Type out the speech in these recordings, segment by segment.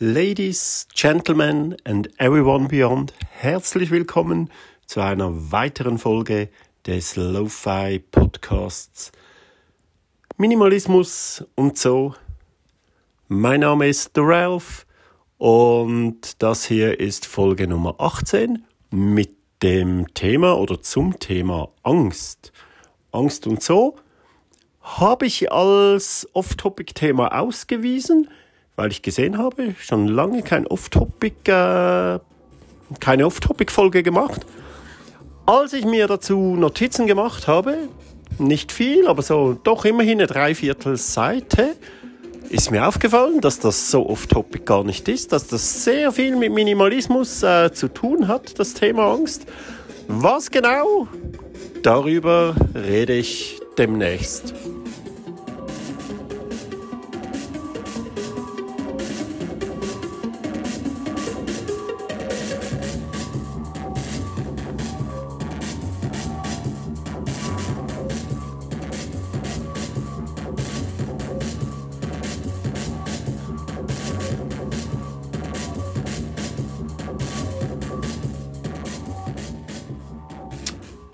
Ladies, Gentlemen and everyone beyond, herzlich willkommen zu einer weiteren Folge des Lo-Fi Podcasts Minimalismus und so. Mein Name ist The Ralph und das hier ist Folge Nummer 18 mit dem Thema oder zum Thema Angst. Angst und so habe ich als Off-Topic-Thema ausgewiesen weil ich gesehen habe, schon lange kein Off-Topic, äh, keine Off-Topic-Folge gemacht. Als ich mir dazu Notizen gemacht habe, nicht viel, aber so doch immerhin eine Dreiviertelseite, ist mir aufgefallen, dass das so off-topic gar nicht ist, dass das sehr viel mit Minimalismus äh, zu tun hat, das Thema Angst. Was genau? Darüber rede ich demnächst.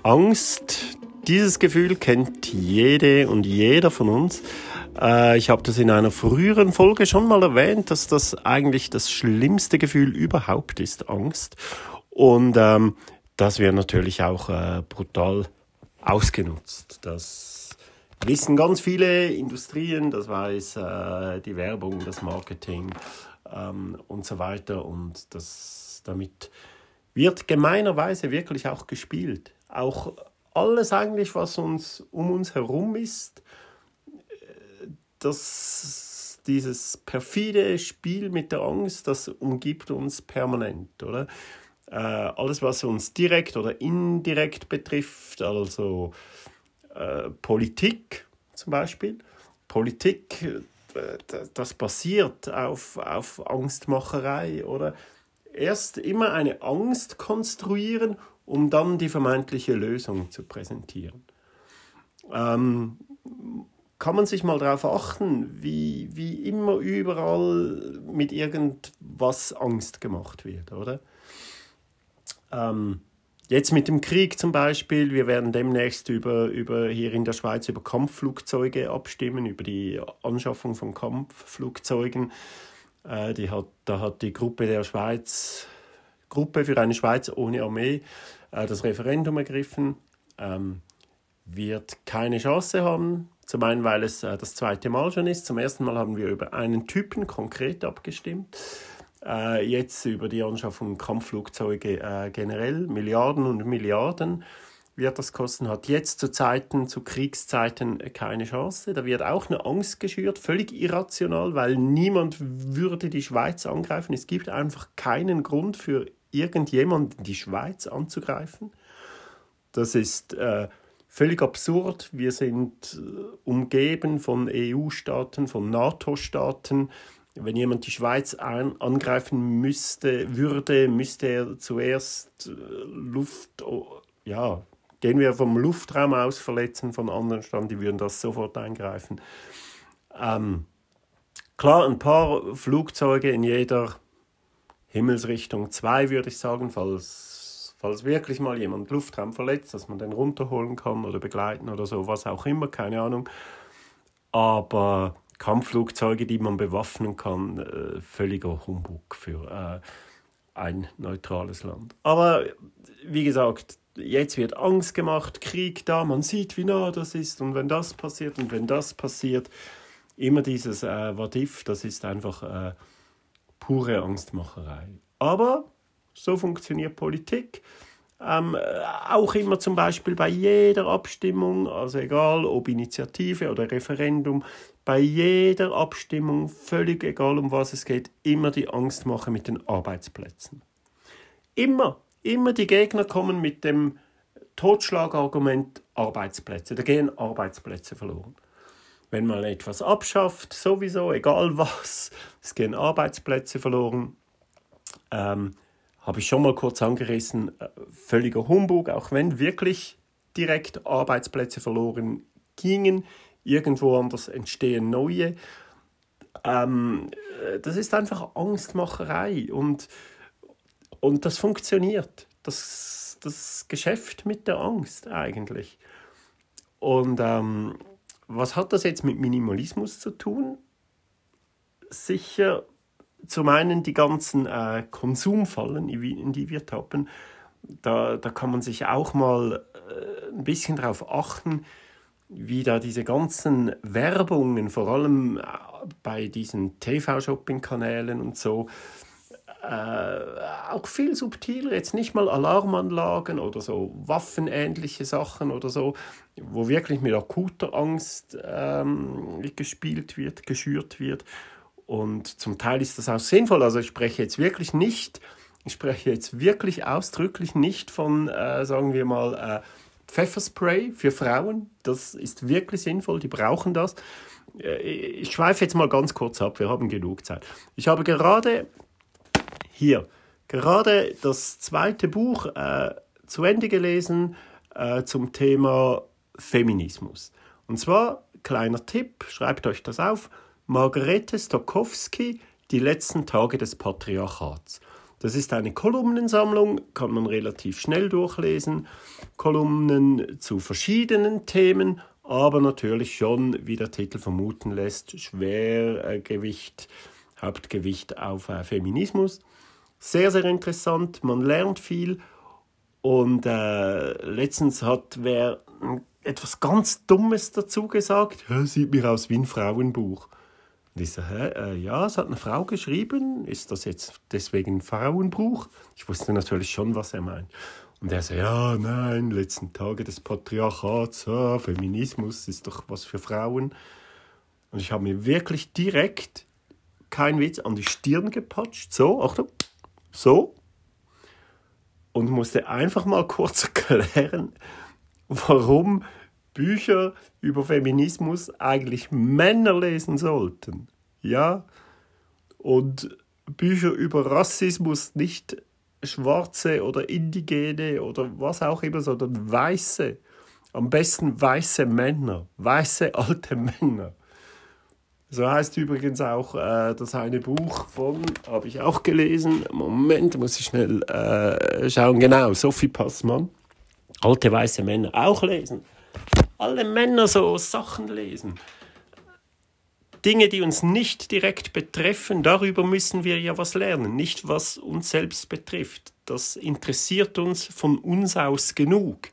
Angst, dieses Gefühl kennt jede und jeder von uns. Äh, ich habe das in einer früheren Folge schon mal erwähnt, dass das eigentlich das schlimmste Gefühl überhaupt ist, Angst. Und ähm, das wird natürlich auch äh, brutal ausgenutzt. Das wissen ganz viele Industrien, das weiß äh, die Werbung, das Marketing ähm, und so weiter. Und das damit wird gemeinerweise wirklich auch gespielt auch alles eigentlich, was uns um uns herum ist, das, dieses perfide Spiel mit der Angst, das umgibt uns permanent, oder? Äh, alles, was uns direkt oder indirekt betrifft, also äh, Politik zum Beispiel. Politik, äh, das basiert auf, auf Angstmacherei, oder? Erst immer eine Angst konstruieren um dann die vermeintliche Lösung zu präsentieren. Ähm, kann man sich mal darauf achten, wie, wie immer überall mit irgendwas Angst gemacht wird, oder? Ähm, jetzt mit dem Krieg zum Beispiel, wir werden demnächst über, über hier in der Schweiz über Kampfflugzeuge abstimmen, über die Anschaffung von Kampfflugzeugen. Äh, die hat, da hat die Gruppe der Schweiz Gruppe für eine Schweiz ohne Armee äh, das Referendum ergriffen. Ähm, wird keine Chance haben. Zum einen, weil es äh, das zweite Mal schon ist. Zum ersten Mal haben wir über einen Typen konkret abgestimmt. Äh, jetzt über die Anschaffung Kampfflugzeuge äh, generell. Milliarden und Milliarden wird das kosten. Hat jetzt zu Zeiten, zu Kriegszeiten keine Chance. Da wird auch eine Angst geschürt, völlig irrational, weil niemand würde die Schweiz angreifen. Es gibt einfach keinen Grund für irgendjemanden die Schweiz anzugreifen. Das ist äh, völlig absurd. Wir sind äh, umgeben von EU-Staaten, von NATO-Staaten. Wenn jemand die Schweiz an, angreifen müsste, würde, müsste er zuerst äh, Luft, oh, ja, gehen wir vom Luftraum aus verletzen von anderen Staaten, die würden das sofort eingreifen. Ähm, klar, ein paar Flugzeuge in jeder Himmelsrichtung 2, würde ich sagen, falls, falls wirklich mal jemand Luftraum verletzt, dass man den runterholen kann oder begleiten oder so, was auch immer, keine Ahnung. Aber Kampfflugzeuge, die man bewaffnen kann, äh, völliger Humbug für äh, ein neutrales Land. Aber wie gesagt, jetzt wird Angst gemacht, Krieg da, man sieht, wie nah das ist und wenn das passiert und wenn das passiert, immer dieses äh, What das ist einfach äh, pure Angstmacherei. Aber so funktioniert Politik. Ähm, auch immer zum Beispiel bei jeder Abstimmung, also egal ob Initiative oder Referendum, bei jeder Abstimmung, völlig egal um was es geht, immer die Angstmache mit den Arbeitsplätzen. Immer, immer die Gegner kommen mit dem Totschlagargument Arbeitsplätze. Da gehen Arbeitsplätze verloren wenn man etwas abschafft, sowieso, egal was, es gehen Arbeitsplätze verloren. Ähm, Habe ich schon mal kurz angerissen, äh, völliger Humbug, auch wenn wirklich direkt Arbeitsplätze verloren gingen, irgendwo anders entstehen neue. Ähm, das ist einfach Angstmacherei und, und das funktioniert. Das, das Geschäft mit der Angst eigentlich. Und ähm, was hat das jetzt mit Minimalismus zu tun? Sicher zum einen die ganzen äh, Konsumfallen, in die wir tappen. Da, da kann man sich auch mal äh, ein bisschen darauf achten, wie da diese ganzen Werbungen, vor allem äh, bei diesen TV-Shopping-Kanälen und so, äh, auch viel subtiler, jetzt nicht mal Alarmanlagen oder so waffenähnliche Sachen oder so, wo wirklich mit akuter Angst ähm, gespielt wird, geschürt wird. Und zum Teil ist das auch sinnvoll. Also ich spreche jetzt wirklich nicht, ich spreche jetzt wirklich ausdrücklich nicht von, äh, sagen wir mal, äh, Pfefferspray für Frauen. Das ist wirklich sinnvoll, die brauchen das. Äh, ich schweife jetzt mal ganz kurz ab, wir haben genug Zeit. Ich habe gerade hier, gerade das zweite Buch äh, zu Ende gelesen äh, zum Thema Feminismus. Und zwar, kleiner Tipp, schreibt euch das auf, Margarete Stokowski, Die letzten Tage des Patriarchats. Das ist eine Kolumnensammlung, kann man relativ schnell durchlesen. Kolumnen zu verschiedenen Themen, aber natürlich schon, wie der Titel vermuten lässt, Schwergewicht, Hauptgewicht auf äh, Feminismus. Sehr, sehr interessant, man lernt viel. Und äh, letztens hat wer etwas ganz Dummes dazu gesagt. Sieht mir aus wie ein Frauenbuch. Und ich so, hä, äh, ja, es hat eine Frau geschrieben. Ist das jetzt deswegen ein Frauenbuch? Ich wusste natürlich schon, was er meint. Und er so, ja, nein, letzten Tage des Patriarchats, ah, Feminismus ist doch was für Frauen. Und ich habe mir wirklich direkt, kein Witz, an die Stirn gepatscht. So, Achtung, so. Und musste einfach mal kurz erklären, warum Bücher über Feminismus eigentlich Männer lesen sollten. Ja? Und Bücher über Rassismus nicht Schwarze oder Indigene oder was auch immer, sondern Weiße. Am besten weiße Männer, weiße alte Männer. So heißt übrigens auch äh, das eine Buch von, habe ich auch gelesen. Moment, muss ich schnell äh, schauen. Genau, Sophie Passmann. Alte weiße Männer auch lesen alle Männer so Sachen lesen. Dinge, die uns nicht direkt betreffen, darüber müssen wir ja was lernen, nicht was uns selbst betrifft. Das interessiert uns von uns aus genug.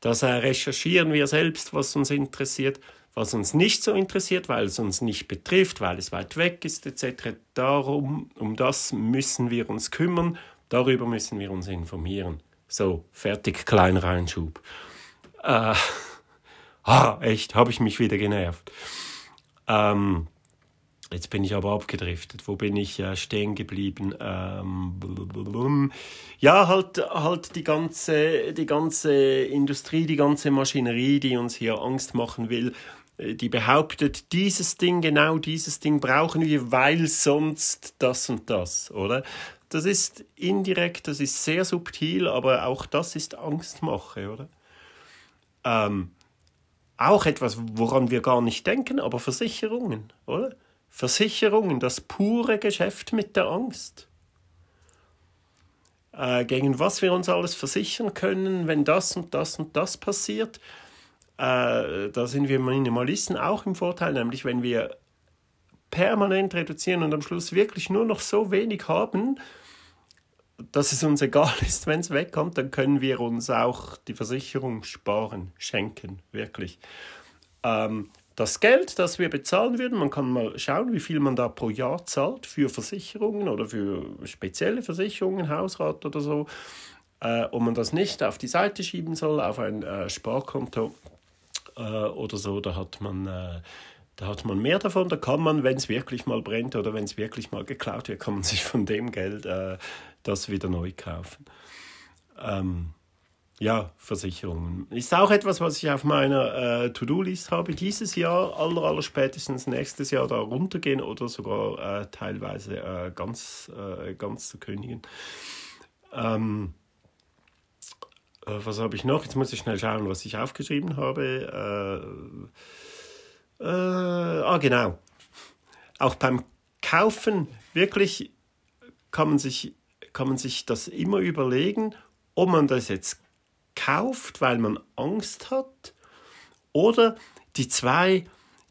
Das recherchieren wir selbst, was uns interessiert, was uns nicht so interessiert, weil es uns nicht betrifft, weil es weit weg ist, etc. Darum, um das müssen wir uns kümmern, darüber müssen wir uns informieren. So, fertig, kleiner Einschub. Äh, ah, echt, habe ich mich wieder genervt. Ähm, jetzt bin ich aber abgedriftet. Wo bin ich äh, stehen geblieben? Ähm, ja, halt, halt die ganze, die ganze Industrie, die ganze Maschinerie, die uns hier Angst machen will, die behauptet, dieses Ding, genau dieses Ding brauchen wir, weil sonst das und das, oder? Das ist indirekt, das ist sehr subtil, aber auch das ist Angstmache, oder? Ähm, auch etwas, woran wir gar nicht denken, aber Versicherungen, oder? Versicherungen, das pure Geschäft mit der Angst. Äh, gegen was wir uns alles versichern können, wenn das und das und das passiert. Äh, da sind wir Minimalisten auch im Vorteil, nämlich wenn wir permanent reduzieren und am Schluss wirklich nur noch so wenig haben, dass es uns egal ist, wenn es wegkommt, dann können wir uns auch die Versicherung sparen, schenken, wirklich. Ähm, das Geld, das wir bezahlen würden, man kann mal schauen, wie viel man da pro Jahr zahlt für Versicherungen oder für spezielle Versicherungen, Hausrat oder so, äh, ob man das nicht auf die Seite schieben soll, auf ein äh, Sparkonto äh, oder so, da hat man äh, da hat man mehr davon, da kann man, wenn es wirklich mal brennt oder wenn es wirklich mal geklaut wird, kann man sich von dem Geld äh, das wieder neu kaufen. Ähm, ja, Versicherungen. Ist auch etwas, was ich auf meiner äh, To-Do-List habe. Dieses Jahr, aller, aller spätestens nächstes Jahr da runtergehen oder sogar äh, teilweise äh, ganz, äh, ganz zu kündigen. Ähm, äh, was habe ich noch? Jetzt muss ich schnell schauen, was ich aufgeschrieben habe. Äh, ah, genau. auch beim Kaufen wirklich kann man sich, kann man sich das immer überlegen, ob man das jetzt kauft, weil man Angst hat, oder die zwei,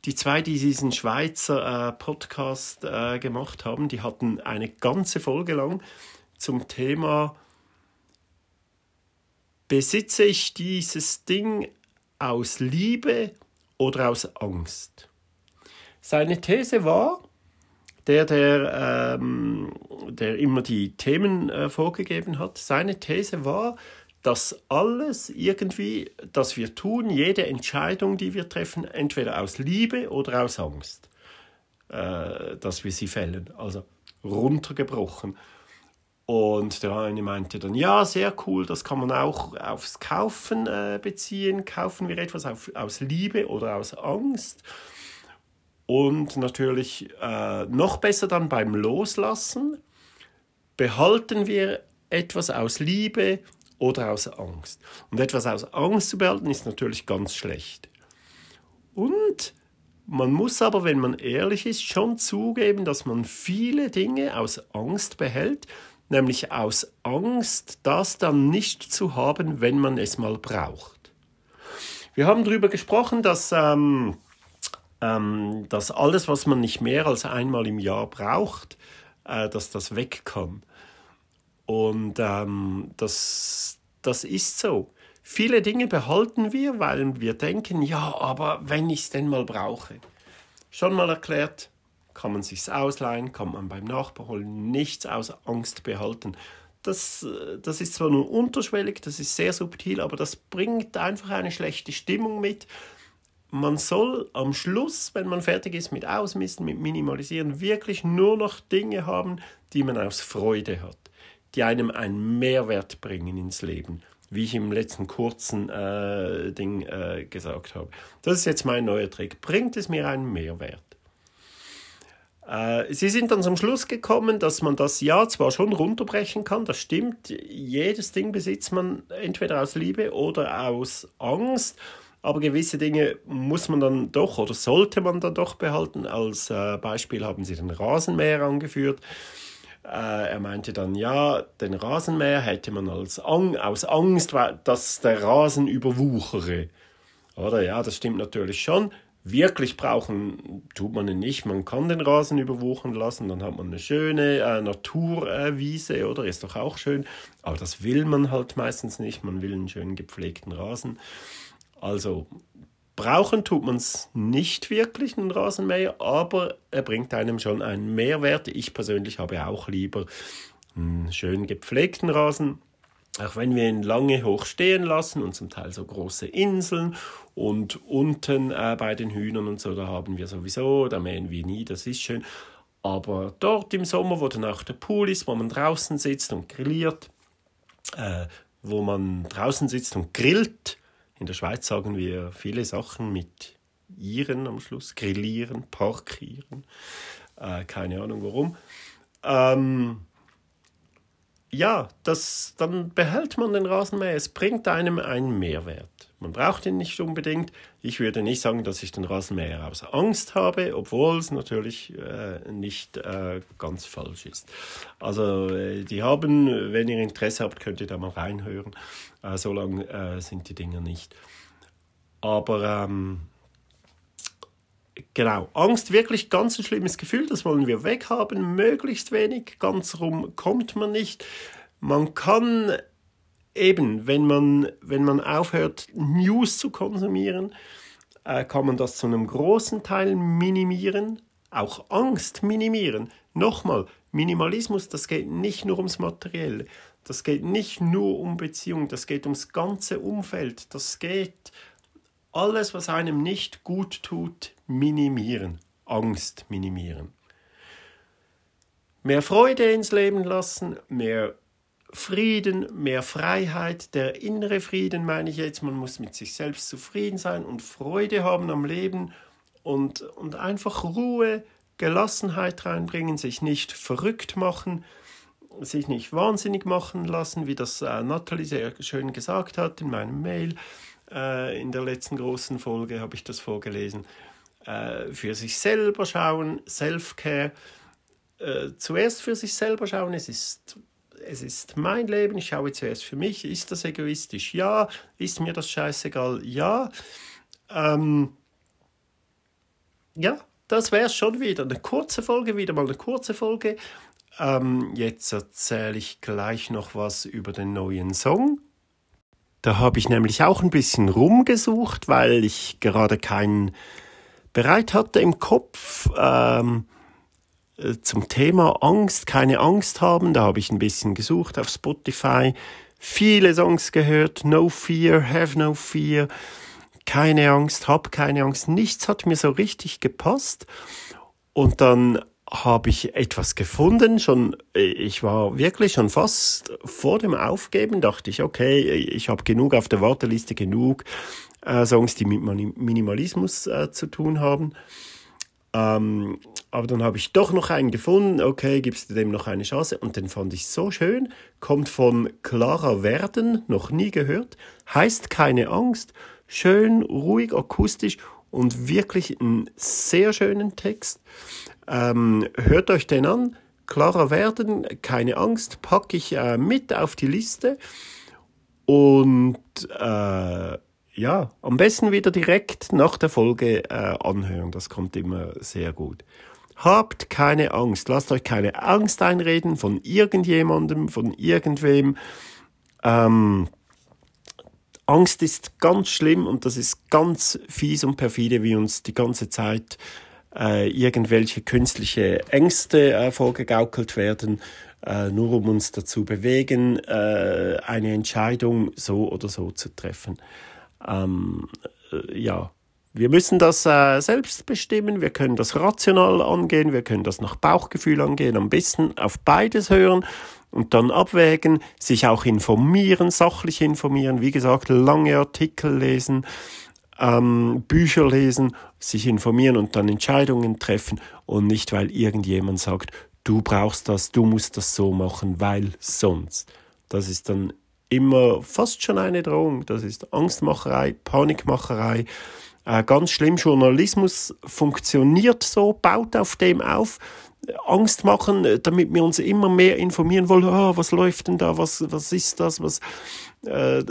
die zwei, die diesen Schweizer äh, Podcast äh, gemacht haben, die hatten eine ganze Folge lang zum Thema besitze ich dieses Ding aus Liebe oder aus Angst? Seine These war, der, der, ähm, der immer die Themen äh, vorgegeben hat, seine These war, dass alles irgendwie, das wir tun, jede Entscheidung, die wir treffen, entweder aus Liebe oder aus Angst, äh, dass wir sie fällen. Also runtergebrochen. Und der eine meinte dann, ja, sehr cool, das kann man auch aufs Kaufen äh, beziehen. Kaufen wir etwas auf, aus Liebe oder aus Angst? Und natürlich äh, noch besser dann beim Loslassen. Behalten wir etwas aus Liebe oder aus Angst? Und etwas aus Angst zu behalten ist natürlich ganz schlecht. Und man muss aber, wenn man ehrlich ist, schon zugeben, dass man viele Dinge aus Angst behält, nämlich aus Angst, das dann nicht zu haben, wenn man es mal braucht. Wir haben darüber gesprochen, dass, ähm, ähm, dass alles, was man nicht mehr als einmal im Jahr braucht, äh, dass das weg kann. Und ähm, das, das ist so. Viele Dinge behalten wir, weil wir denken, ja, aber wenn ich es denn mal brauche. Schon mal erklärt, kann man sich's ausleihen, kann man beim Nachbar holen, nichts aus Angst behalten. Das, das ist zwar nur unterschwellig, das ist sehr subtil, aber das bringt einfach eine schlechte Stimmung mit. Man soll am Schluss, wenn man fertig ist mit Ausmisten, mit Minimalisieren, wirklich nur noch Dinge haben, die man aus Freude hat, die einem einen Mehrwert bringen ins Leben wie ich im letzten kurzen äh, Ding äh, gesagt habe. Das ist jetzt mein neuer Trick. Bringt es mir einen Mehrwert? Äh, sie sind dann zum Schluss gekommen, dass man das ja zwar schon runterbrechen kann, das stimmt, jedes Ding besitzt man entweder aus Liebe oder aus Angst, aber gewisse Dinge muss man dann doch oder sollte man dann doch behalten. Als äh, Beispiel haben sie den Rasenmäher angeführt. Äh, er meinte dann, ja, den Rasenmäher hätte man als Ang aus Angst, dass der Rasen überwuchere. Oder ja, das stimmt natürlich schon wirklich brauchen tut man ihn nicht. Man kann den Rasen überwuchern lassen, dann hat man eine schöne äh, Naturwiese, äh, oder? Ist doch auch schön. Aber das will man halt meistens nicht. Man will einen schönen gepflegten Rasen. Also brauchen tut man es nicht wirklich, einen Rasenmäher, aber er bringt einem schon einen Mehrwert. Ich persönlich habe auch lieber einen schön gepflegten Rasen auch wenn wir ihn lange hoch stehen lassen und zum Teil so große Inseln und unten äh, bei den Hühnern und so, da haben wir sowieso, da mähen wir nie, das ist schön. Aber dort im Sommer, wo dann auch der Pool ist, wo man draußen sitzt und grilliert, äh, wo man draußen sitzt und grillt, in der Schweiz sagen wir viele Sachen mit ihren am Schluss, grillieren, parkieren, äh, keine Ahnung warum. Ähm, ja, das, dann behält man den Rasenmäher. Es bringt einem einen Mehrwert. Man braucht ihn nicht unbedingt. Ich würde nicht sagen, dass ich den Rasenmäher aus Angst habe, obwohl es natürlich äh, nicht äh, ganz falsch ist. Also äh, die haben, wenn ihr Interesse habt, könnt ihr da mal reinhören. Äh, so lang äh, sind die Dinger nicht. Aber ähm, Genau, Angst wirklich ganz ein schlimmes Gefühl, das wollen wir weghaben, möglichst wenig, ganz rum kommt man nicht. Man kann eben, wenn man, wenn man aufhört, News zu konsumieren, äh, kann man das zu einem großen Teil minimieren, auch Angst minimieren. Nochmal, Minimalismus, das geht nicht nur ums Materielle, das geht nicht nur um Beziehungen, das geht ums ganze Umfeld, das geht alles, was einem nicht gut tut, minimieren, Angst minimieren. Mehr Freude ins Leben lassen, mehr Frieden, mehr Freiheit, der innere Frieden meine ich jetzt, man muss mit sich selbst zufrieden sein und Freude haben am Leben und, und einfach Ruhe, Gelassenheit reinbringen, sich nicht verrückt machen, sich nicht wahnsinnig machen lassen, wie das äh, Natalie sehr schön gesagt hat in meinem Mail. Äh, in der letzten großen Folge habe ich das vorgelesen. Äh, für sich selber schauen, Self-Care, äh, zuerst für sich selber schauen, es ist, es ist mein Leben, ich schaue zuerst für mich, ist das egoistisch? Ja, ist mir das scheißegal? Ja. Ähm, ja, das wäre schon wieder eine kurze Folge, wieder mal eine kurze Folge. Ähm, jetzt erzähle ich gleich noch was über den neuen Song. Da habe ich nämlich auch ein bisschen rumgesucht, weil ich gerade keinen bereit hatte im Kopf ähm, äh, zum Thema Angst, keine Angst haben. Da habe ich ein bisschen gesucht auf Spotify, viele Songs gehört, No Fear, Have No Fear, keine Angst, hab keine Angst. Nichts hat mir so richtig gepasst. Und dann habe ich etwas gefunden, schon, ich war wirklich schon fast vor dem Aufgeben, dachte ich, okay, ich habe genug auf der Warteliste, genug äh, Songs, die mit Minimalismus äh, zu tun haben. Ähm, aber dann habe ich doch noch einen gefunden, okay, gibst du dem noch eine Chance? Und den fand ich so schön, kommt von Clara Werden, noch nie gehört, heißt keine Angst, schön, ruhig, akustisch und wirklich einen sehr schönen Text. Ähm, hört euch den an, Clara Werden, keine Angst, packe ich äh, mit auf die Liste. Und äh, ja, am besten wieder direkt nach der Folge äh, anhören. Das kommt immer sehr gut. Habt keine Angst. Lasst euch keine Angst einreden von irgendjemandem, von irgendwem. Ähm, Angst ist ganz schlimm und das ist ganz fies und perfide, wie uns die ganze Zeit äh, irgendwelche künstliche Ängste äh, vorgegaukelt werden, äh, nur um uns dazu bewegen, äh, eine Entscheidung so oder so zu treffen. Ähm, äh, ja, wir müssen das äh, selbst bestimmen, wir können das rational angehen, wir können das nach Bauchgefühl angehen, am besten auf beides hören und dann abwägen, sich auch informieren, sachlich informieren, wie gesagt, lange Artikel lesen, ähm, Bücher lesen, sich informieren und dann Entscheidungen treffen und nicht, weil irgendjemand sagt, du brauchst das, du musst das so machen, weil sonst. Das ist dann immer fast schon eine Drohung. Das ist Angstmacherei, Panikmacherei. Äh, ganz schlimm, Journalismus funktioniert so, baut auf dem auf. Angst machen, damit wir uns immer mehr informieren wollen, oh, was läuft denn da, was, was ist das, was äh,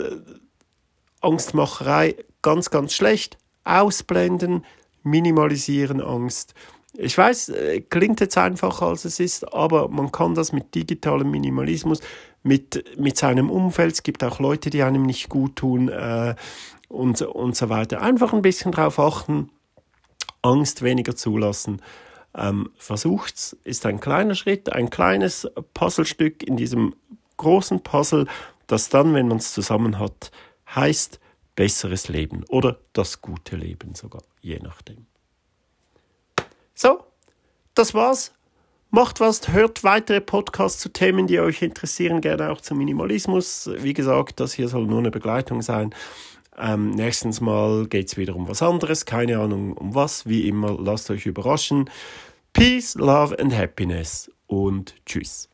Angstmacherei, ganz, ganz schlecht. Ausblenden, minimalisieren Angst. Ich weiß, äh, klingt jetzt einfacher als es ist, aber man kann das mit digitalem Minimalismus, mit, mit seinem Umfeld, es gibt auch Leute, die einem nicht gut tun äh, und, und so weiter. Einfach ein bisschen drauf achten, Angst weniger zulassen. Ähm, versucht's, ist ein kleiner Schritt, ein kleines Puzzlestück in diesem großen Puzzle, das dann, wenn man es zusammen hat, heißt besseres Leben oder das gute Leben sogar, je nachdem. So, das war's. Macht was, hört weitere Podcasts zu Themen, die euch interessieren, gerne auch zum Minimalismus. Wie gesagt, das hier soll nur eine Begleitung sein. Ähm, nächstens Mal geht's wieder um was anderes, keine Ahnung um was, wie immer, lasst euch überraschen. Peace, Love and Happiness und tschüss.